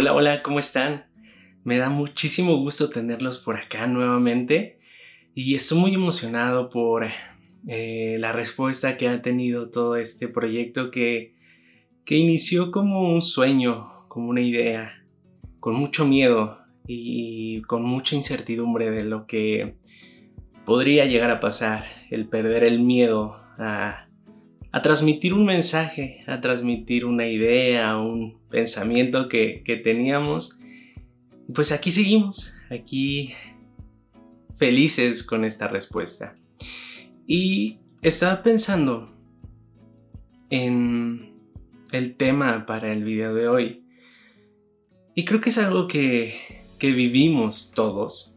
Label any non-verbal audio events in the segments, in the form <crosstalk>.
Hola, hola, ¿cómo están? Me da muchísimo gusto tenerlos por acá nuevamente y estoy muy emocionado por eh, la respuesta que ha tenido todo este proyecto que, que inició como un sueño, como una idea, con mucho miedo y con mucha incertidumbre de lo que podría llegar a pasar, el perder el miedo a a transmitir un mensaje, a transmitir una idea, un pensamiento que, teníamos. Pues aquí seguimos, aquí felices con esta respuesta. Y estaba pensando en el tema para el video de hoy. Y creo que es algo que, que vivimos todos,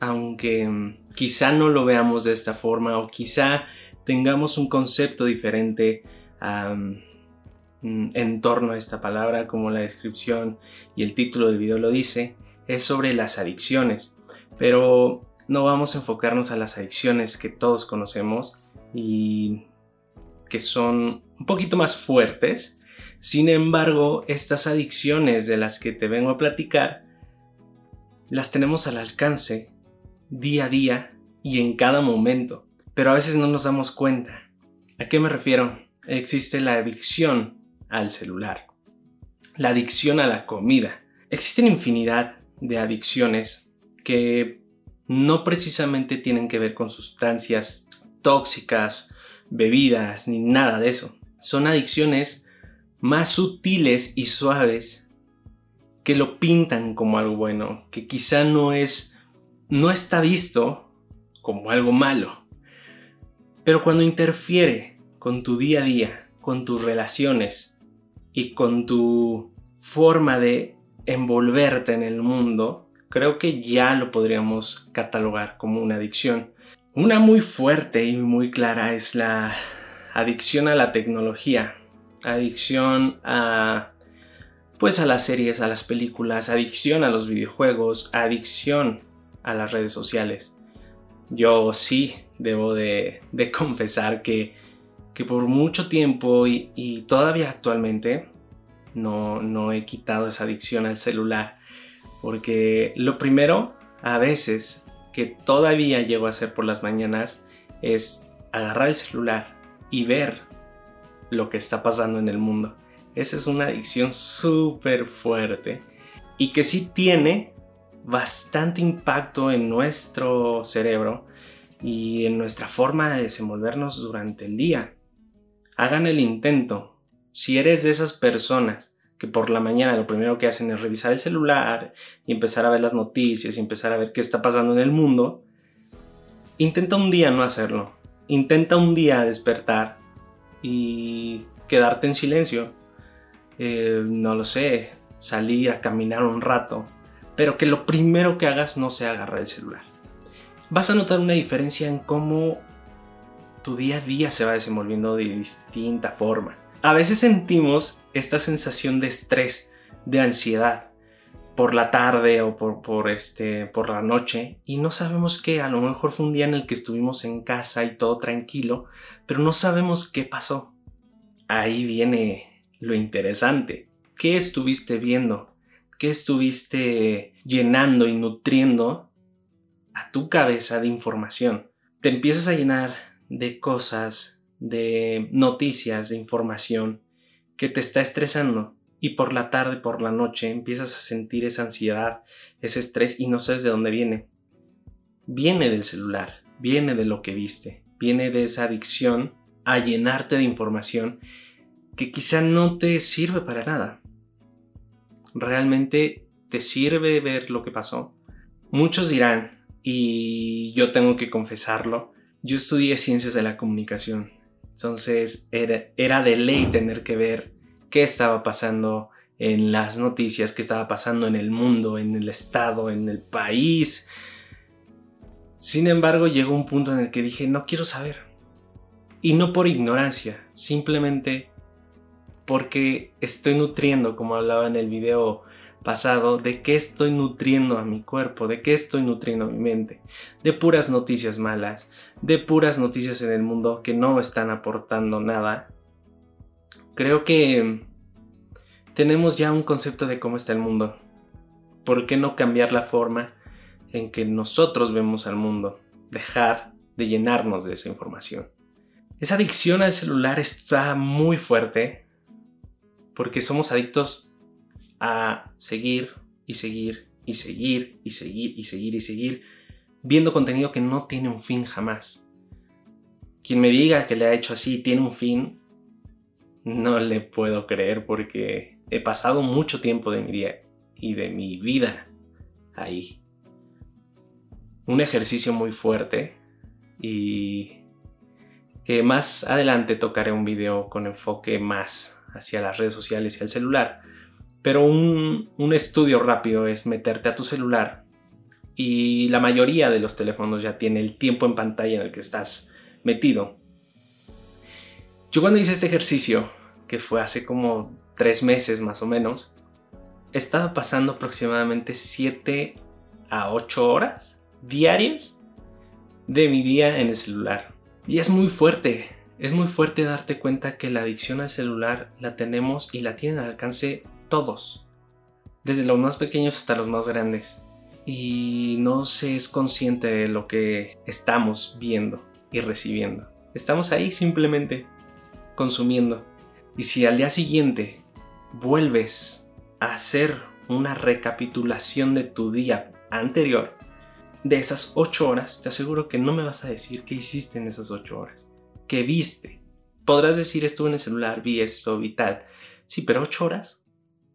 aunque quizá no lo veamos de esta forma o quizá tengamos un concepto diferente mm, en torno a esta palabra, como la descripción y el título del video lo dice, es sobre las adicciones. Pero no vamos a enfocarnos a las adicciones que todos conocemos y que son un poquito más fuertes. Sin embargo, estas adicciones de las que te vengo a platicar, las tenemos al alcance día a día y en cada momento pero a veces no nos damos cuenta. ¿A qué me refiero? Existe la adicción al celular, la adicción a la comida. Existen infinidad de adicciones que no precisamente tienen que ver con sustancias tóxicas, bebidas, ni nada de eso. Son adicciones más sutiles y suaves que lo pintan como algo bueno, que quizá no es no está visto como algo malo. Pero cuando interfiere con tu día a día, con tus relaciones y con tu forma de envolverte en el mundo, creo que ya lo podríamos catalogar como una adicción. Una muy fuerte y muy clara es la adicción a la tecnología, adicción a pues a las series, a las películas, adicción a los videojuegos, adicción a las redes sociales. Yo sí debo de, <laughs> confesar que, por mucho tiempo y, todavía actualmente no, no he quitado esa adicción al celular. Porque lo primero, a veces, que todavía llego a hacer por las mañanas es agarrar el celular y ver lo que está pasando en el mundo. Esa es una adicción súper fuerte y que sí tiene bastante impacto en nuestro cerebro y en nuestra forma de desenvolvernos durante el día. Hagan el intento. Si eres de esas personas que por la mañana lo primero que hacen es revisar el celular y empezar a ver las noticias y empezar a ver qué está pasando en el mundo, intenta un día no hacerlo. Intenta un día despertar y quedarte en silencio. Eh, no lo sé, salir a caminar un rato, pero que lo primero que hagas no sea agarrar el celular. Vas a notar una diferencia en cómo tu día a día se va desenvolviendo de distinta forma. A veces sentimos esta sensación de estrés, de ansiedad por la tarde o por, por, este, por la noche y no sabemos qué, a lo mejor fue un día en el que estuvimos en casa y todo tranquilo, pero no sabemos qué pasó. Ahí viene lo interesante. ¿Qué estuviste viendo? que estuviste llenando y nutriendo a tu cabeza de información. Te empiezas a llenar de cosas, de noticias, de información que te está estresando y por la tarde, por la noche empiezas a sentir esa ansiedad, ese estrés y no sabes de dónde viene. Viene del celular, viene de lo que viste, viene de esa adicción a llenarte de información que quizá no te sirve para nada realmente te sirve ver lo que pasó. Muchos dirán, y yo tengo que confesarlo, yo estudié ciencias de la comunicación, entonces era, de ley tener que ver qué estaba pasando en las noticias, qué estaba pasando en el mundo, en el estado, en el país. Sin embargo, llegó un punto en el que dije, no quiero saber. Y no por ignorancia, simplemente porque estoy nutriendo, como hablaba en el video de qué estoy nutriendo a mi cuerpo, de qué estoy nutriendo a mi mente, de puras noticias malas, de puras noticias en el mundo que no están aportando nada. Creo que tenemos ya un concepto de cómo está el mundo. ¿Por qué no cambiar la forma en que nosotros vemos al mundo? Dejar de llenarnos de esa información. Esa adicción al celular está muy fuerte porque somos adictos a seguir y seguir y seguir y seguir y seguir y seguir viendo contenido que no tiene un fin jamás. Quien me diga que le ha hecho así tiene un fin, no le puedo creer porque he pasado mucho tiempo de mi día y de mi vida ahí. Un ejercicio muy fuerte y que más adelante tocaré un video con enfoque más hacia las redes sociales y al celular. Pero un, un estudio rápido es meterte a tu celular y la mayoría de los teléfonos ya tiene el tiempo en pantalla en el que estás metido. Yo cuando hice este ejercicio, que fue hace como tres meses más o menos, estaba pasando aproximadamente 7 a 8 horas diarias de mi día en el celular. Y es muy fuerte, es muy fuerte darte cuenta que la adicción al celular la tenemos y la tienen al alcance todos, desde los más pequeños hasta los más grandes. Y no se es consciente de lo que estamos viendo y recibiendo. Estamos ahí simplemente consumiendo. Y si al día siguiente vuelves a hacer una recapitulación de tu día anterior, de esas 8 horas, te aseguro que no me vas a decir qué hiciste en esas 8 horas. ¿Qué viste? Podrás decir estuve en el celular, vi esto, vi tal. Sí, pero 8 horas.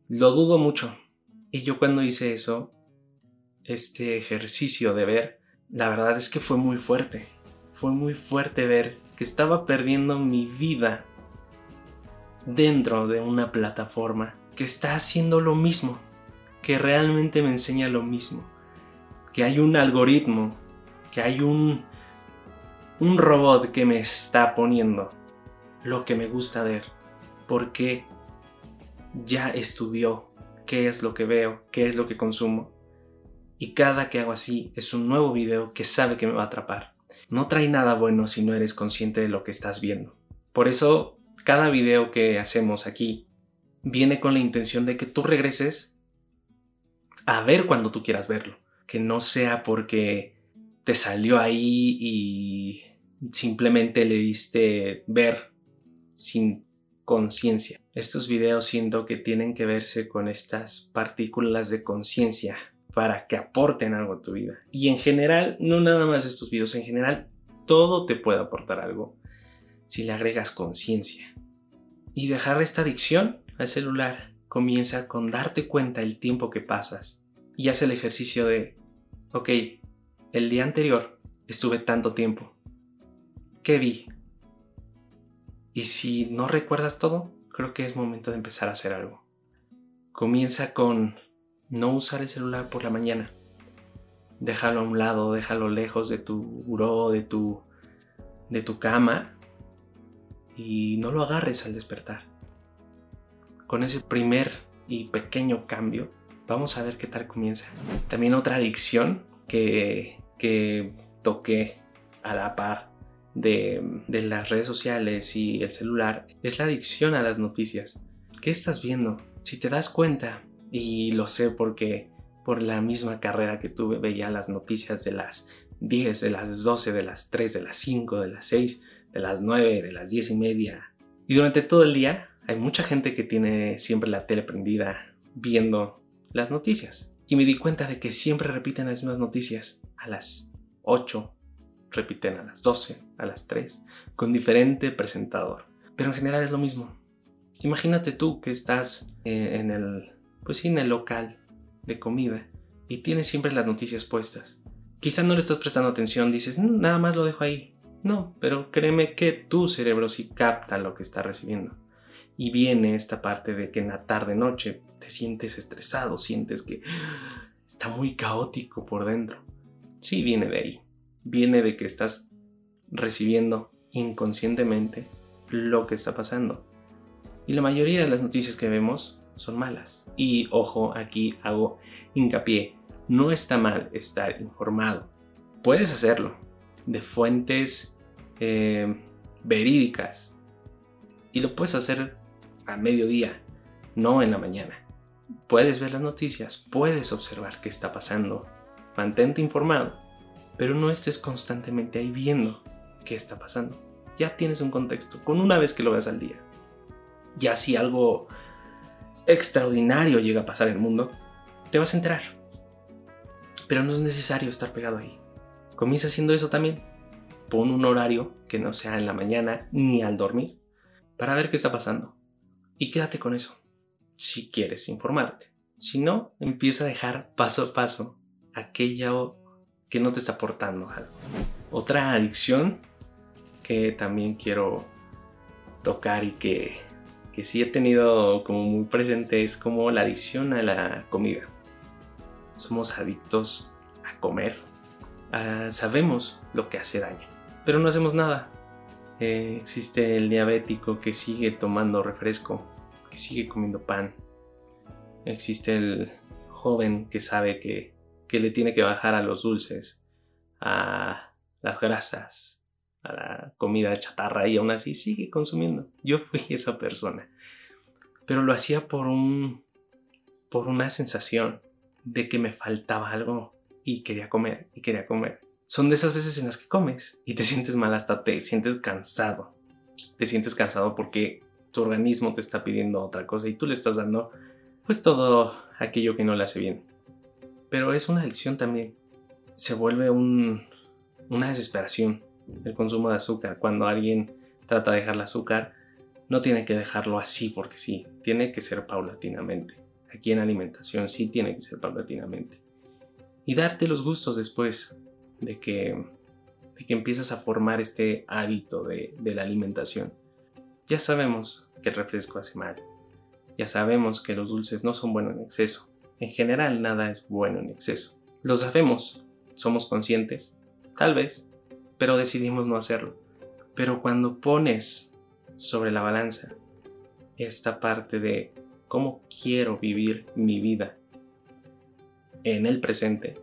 Lo dudo mucho. Y yo cuando hice eso, este ejercicio de ver, la verdad es que fue muy fuerte. Fue muy fuerte ver que estaba perdiendo mi vida dentro de una plataforma que está haciendo lo mismo, que realmente me enseña lo mismo que hay un algoritmo, que hay un, un robot que me está poniendo lo que me gusta ver, porque ya estudió qué es lo que veo, qué es lo que consumo. Y cada que hago así es un nuevo video que sabe que me va a atrapar. No trae nada bueno si no eres consciente de lo que estás viendo. Por eso, cada video que hacemos aquí viene con la intención de que tú regreses a ver cuando tú quieras verlo que no sea porque te salió ahí y simplemente le diste ver sin conciencia. Estos videos siento que tienen que verse con estas partículas de conciencia para que aporten algo a tu vida. Y en general, no nada más estos videos, en general todo te puede aportar algo si le agregas conciencia. Y dejar esta adicción al celular comienza con darte cuenta el tiempo que pasas y haz el ejercicio de, ok, el día anterior estuve tanto tiempo. ¿Qué vi? Y si no recuerdas todo, creo que es momento de empezar a hacer algo. Comienza con no usar el celular por la mañana. Déjalo a un lado, déjalo lejos de tu buró, de tu, de tu cama y no lo agarres al despertar. Con ese primer y pequeño cambio, Vamos a ver qué tal comienza. También otra adicción que, que toqué a la par de, las redes sociales y el celular es la adicción a las noticias. ¿Qué estás viendo? Si te das cuenta, y lo sé porque por la misma carrera que tuve veía las noticias de las 10, de las 12, de las 3, de las 5, de las 6, de las 9, de las 10 y media. Y durante todo el día hay mucha gente que tiene siempre la tele prendida viendo las noticias. Y me di cuenta de que siempre repiten las mismas noticias a las 8, repiten a las 12, a las 3, con diferente presentador. Pero en general es lo mismo. Imagínate tú que estás eh, en el, pues en el local de comida y tienes siempre las noticias puestas. Quizá no le estás prestando atención, dices, mm, nada más lo dejo ahí. No, pero créeme que tu cerebro sí capta lo que está recibiendo. Y viene esta parte de que en la tarde noche te sientes estresado, sientes que está muy caótico por dentro. Sí, viene de ahí. Viene de que estás recibiendo inconscientemente lo que está pasando. Y la mayoría de las noticias que vemos son malas. Y ojo, aquí hago hincapié. No está mal estar informado. Puedes hacerlo de fuentes eh, verídicas. Y lo puedes hacer a mediodía, no en la mañana. Puedes ver las noticias, puedes observar qué está pasando, mantente informado, pero no estés constantemente ahí viendo qué está pasando. Ya tienes un contexto, con una vez que lo veas al día. Ya si algo extraordinario llega a pasar en el mundo, te vas a enterar. Pero no es necesario estar pegado ahí. Comienza haciendo eso también. Pon un horario que no sea en la mañana ni al dormir para ver qué está pasando. Y quédate con eso, si quieres informarte. Si no, empieza a dejar paso a paso aquello que no te está aportando algo. Otra adicción que también quiero tocar y que, que sí he tenido como muy presente es como la adicción a la comida. Somos adictos a comer. Ah, sabemos lo que hace daño, pero no hacemos nada. Eh, existe el diabético que sigue tomando refresco, que sigue comiendo pan. Existe el joven que sabe que, que le tiene que bajar a los dulces, a las grasas, a la comida chatarra y aún así sigue consumiendo. Yo fui <laughs> esa persona. Pero lo hacía por un por una sensación de que me faltaba algo y quería comer y quería comer son de esas veces en las que comes y te sientes mal, hasta te sientes cansado. Te sientes cansado porque tu organismo te está pidiendo otra cosa y tú le estás dando pues todo aquello que no le hace bien. Pero es una adicción también. Se vuelve un, una desesperación el consumo de azúcar. Cuando alguien trata de dejar el azúcar, no tiene que dejarlo así porque sí, tiene que ser paulatinamente. Aquí en alimentación sí tiene que ser paulatinamente. Y darte los gustos después de que, que empiezas a formar este hábito de, de la alimentación. Ya sabemos que el refresco hace mal. Ya sabemos que los dulces no son buenos en exceso. En general nada es bueno en exceso. Lo sabemos, somos conscientes, tal vez, pero decidimos no hacerlo. Pero cuando pones sobre la balanza esta parte de cómo quiero vivir mi vida en el presente,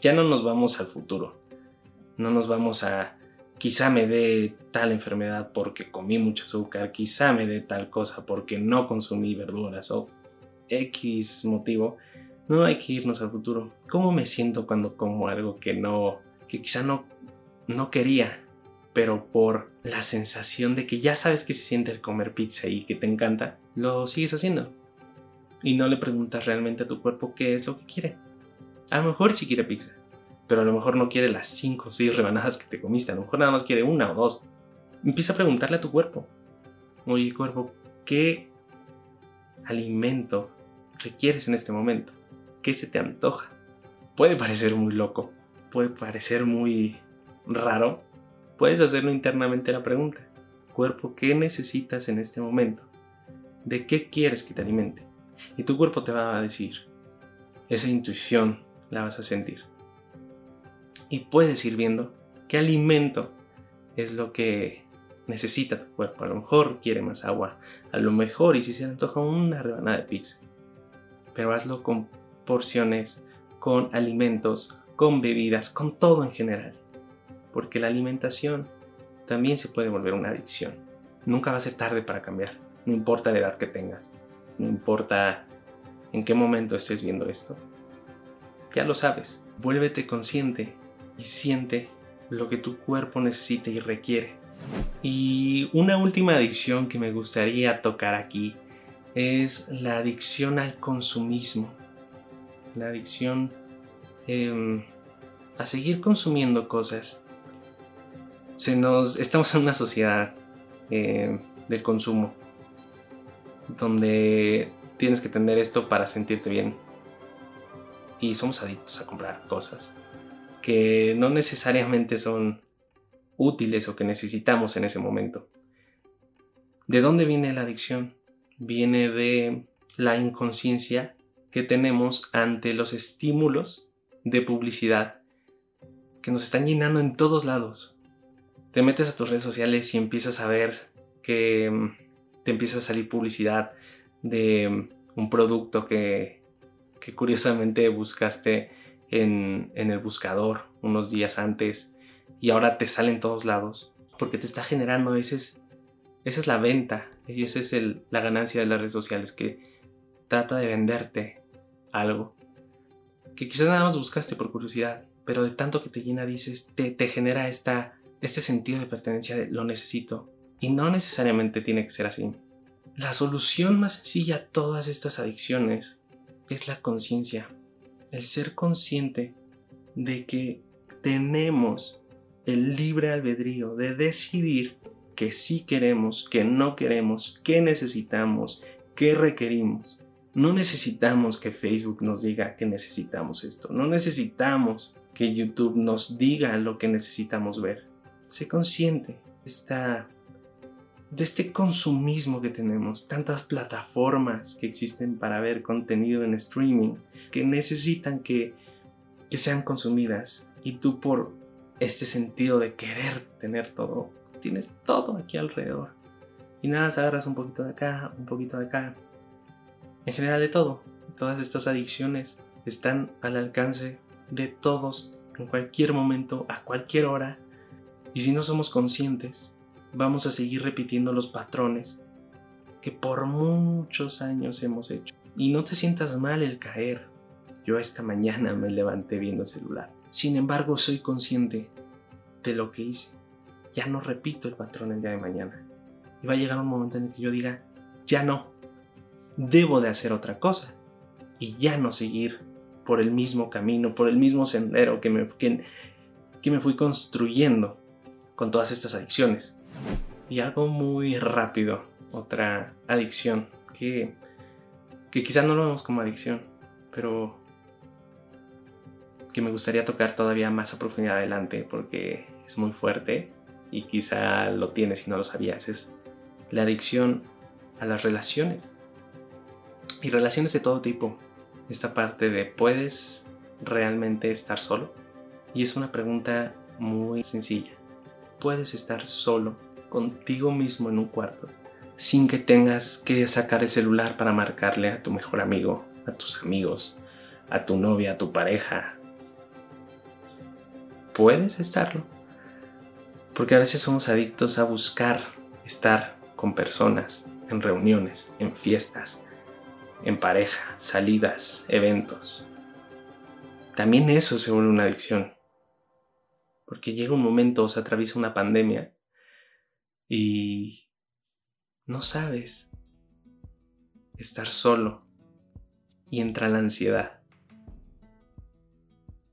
ya no nos vamos al futuro, no nos vamos a quizá me dé tal enfermedad porque comí mucho azúcar, quizá me dé tal cosa porque no consumí verduras o X motivo. No hay que irnos al futuro. ¿Cómo me siento cuando como algo que no, que quizá no, no quería, pero por la sensación de que ya sabes que se siente el comer pizza y que te encanta, lo sigues haciendo? Y no le preguntas realmente a tu cuerpo qué es lo que quiere. A lo mejor si quiere pizza, pero a lo mejor no quiere las 5 o 6 rebanadas que te comiste, a lo mejor nada más quiere una o dos. Empieza a preguntarle a tu cuerpo, oye cuerpo, ¿qué alimento requieres en este momento? ¿Qué se te antoja? Puede parecer muy loco, puede parecer muy raro. Puedes hacerlo internamente la pregunta. Cuerpo, ¿qué necesitas en este momento? ¿De qué quieres que te alimente? Y tu cuerpo te va a decir. Esa intuición la vas a sentir y puedes ir viendo qué alimento es lo que necesita tu cuerpo. A lo mejor quiere más agua, a lo mejor y si se le antoja una rebanada de pizza. Pero hazlo con porciones, con alimentos, con bebidas, con todo en general. Porque la alimentación también se puede volver una adicción. Nunca va a ser tarde para cambiar, no importa la edad que tengas, no importa en qué momento estés viendo esto. Ya lo sabes, vuélvete consciente y siente lo que tu cuerpo necesita y requiere. Y una última adicción que me gustaría tocar aquí es la adicción al consumismo. La adicción em, a seguir consumiendo cosas. Se nos, estamos en una sociedad eh, del consumo donde tienes que tener esto para sentirte bien. Y somos adictos a comprar cosas que no necesariamente son útiles o que necesitamos en ese momento. ¿De dónde viene la adicción? Viene de la inconsciencia que tenemos ante los estímulos de publicidad que nos están llenando en todos lados. Te metes a tus redes sociales y empiezas a ver que mm, te empieza a salir publicidad de mm, un producto que, que curiosamente buscaste en, el buscador unos días antes y ahora te sale en todos lados porque te está generando, ese es, esa es la venta y esa es la ganancia de las redes sociales, que trata de venderte algo que quizás nada más buscaste por curiosidad, pero de tanto que te llena dices, te, te genera esta, este sentido de pertenencia lo necesito. Y no necesariamente tiene que ser así. La solución más sencilla a todas estas adicciones es la conciencia. El ser consciente de que tenemos el libre albedrío de decidir que sí queremos, que no queremos, que necesitamos, que requerimos. No necesitamos que Facebook nos diga que necesitamos esto. No necesitamos que YouTube nos diga lo que necesitamos ver. Sé consciente de, de este consumismo que tenemos, tantas plataformas que existen para ver contenido en streaming que necesitan que, que sean consumidas y tú por este sentido de querer tener todo, tienes todo aquí alrededor. Y nada, agarras un poquito de acá, un poquito de acá. En general de todo. Todas estas adicciones están al alcance de todos en cualquier momento, a cualquier hora. Y si no somos conscientes, vamos a seguir repitiendo los patrones que por muchos años hemos hecho. Y no te sientas mal el caer. Yo esta mañana me levanté viendo el celular. Sin embargo, soy consciente de lo que hice. Ya no repito el patrón el día de mañana. Y va a llegar un momento en el que yo diga, ya no. Debo de hacer otra cosa. Y ya no seguir por el mismo camino, por el mismo sendero que me, que, me fui construyendo con todas estas adicciones. Y algo muy rápido, otra adicción que, que quizás no lo vemos como adicción, pero que me gustaría tocar todavía más a profundidad adelante porque es muy fuerte y quizá lo tienes y no lo sabías. Es la adicción a las relaciones. Y relaciones de todo tipo. Esta parte de ¿puedes realmente estar solo? Y es una pregunta muy sencilla. ¿Puedes estar solo contigo mismo en un cuarto sin que tengas que sacar el celular para marcarle a tu mejor amigo, a tus amigos, a tu novia, a tu pareja, puedes estarlo. Porque a veces somos adictos a buscar estar con personas, en reuniones, en fiestas, en pareja, salidas, eventos. También eso se vuelve una adicción. Porque llega un momento, o se atraviesa una pandemia y no sabes estar solo y entra la ansiedad.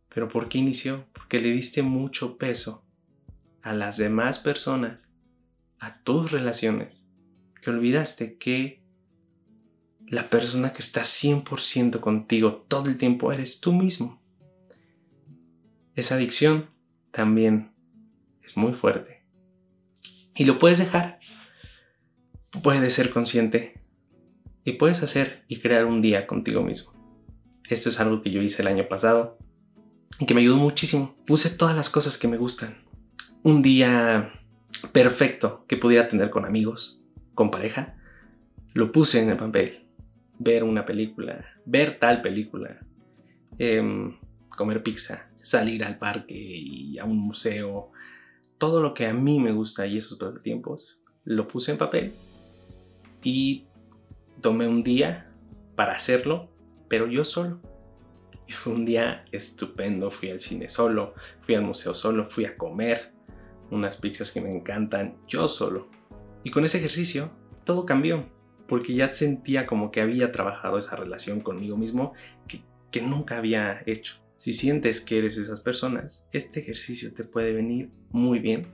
¿Pero por qué inició? Porque le diste mucho peso a las demás personas, a tus relaciones, que olvidaste que la persona que está 100% contigo todo el tiempo eres tú mismo. Esa adicción también es muy fuerte. Y lo puedes dejar. Puedes ser consciente. Y puedes hacer y crear un día contigo mismo. Esto es algo que yo hice el año pasado y que me ayudó muchísimo. Puse todas las cosas que me gustan. Un día perfecto que pudiera tener con amigos, con pareja, lo puse en el papel. Ver una película, ver tal película, em, comer pizza, salir al parque y a un museo, todo lo que a mí me gusta y esos tiempos, lo puse en papel y tomé un día para hacerlo, pero yo solo y fue un día estupendo. Fui al cine solo, fui al museo solo, fui a comer unas pizzas que me encantan yo solo. Y con ese ejercicio todo cambió, porque ya sentía como que había trabajado esa relación conmigo mismo que, que nunca había hecho. Si sientes que eres esas personas, este ejercicio te puede venir muy bien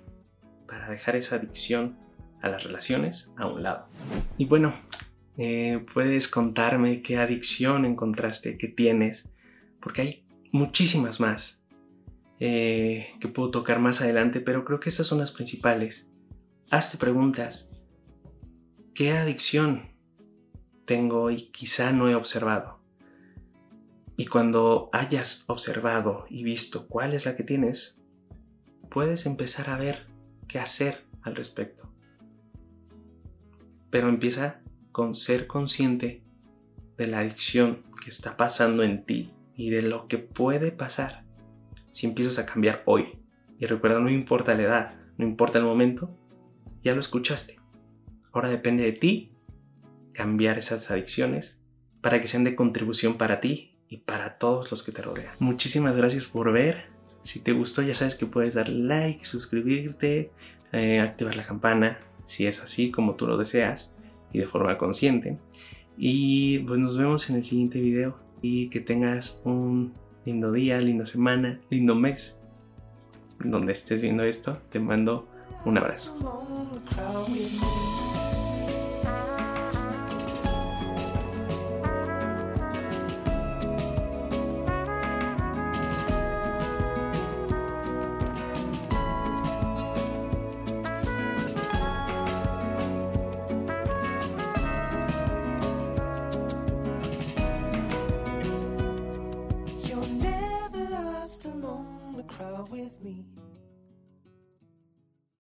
para dejar esa adicción a las relaciones a un lado. Y bueno, eh, puedes contarme qué adicción encontraste, que tienes porque hay muchísimas más eh, que puedo tocar más adelante, pero creo que estas son las principales. Hazte preguntas. ¿Qué adicción tengo y quizá no he observado? Y cuando hayas observado y visto cuál es la que tienes, puedes empezar a ver qué hacer al respecto. Pero empieza con ser consciente de la adicción que está pasando en ti y de lo que puede pasar si empiezas a cambiar hoy. Y recuerda, no importa la edad, no importa el momento, ya lo escuchaste. Ahora depende de ti cambiar esas adicciones para que sean de contribución para ti y para todos los que te rodean. Muchísimas gracias por ver. Si te gustó ya sabes que puedes dar like, suscribirte, eh, activar la campana si es así como tú lo deseas y de forma consciente. Y pues nos vemos en el siguiente video y que tengas un lindo día, linda semana, lindo mes. Donde estés viendo esto, te mando un abrazo.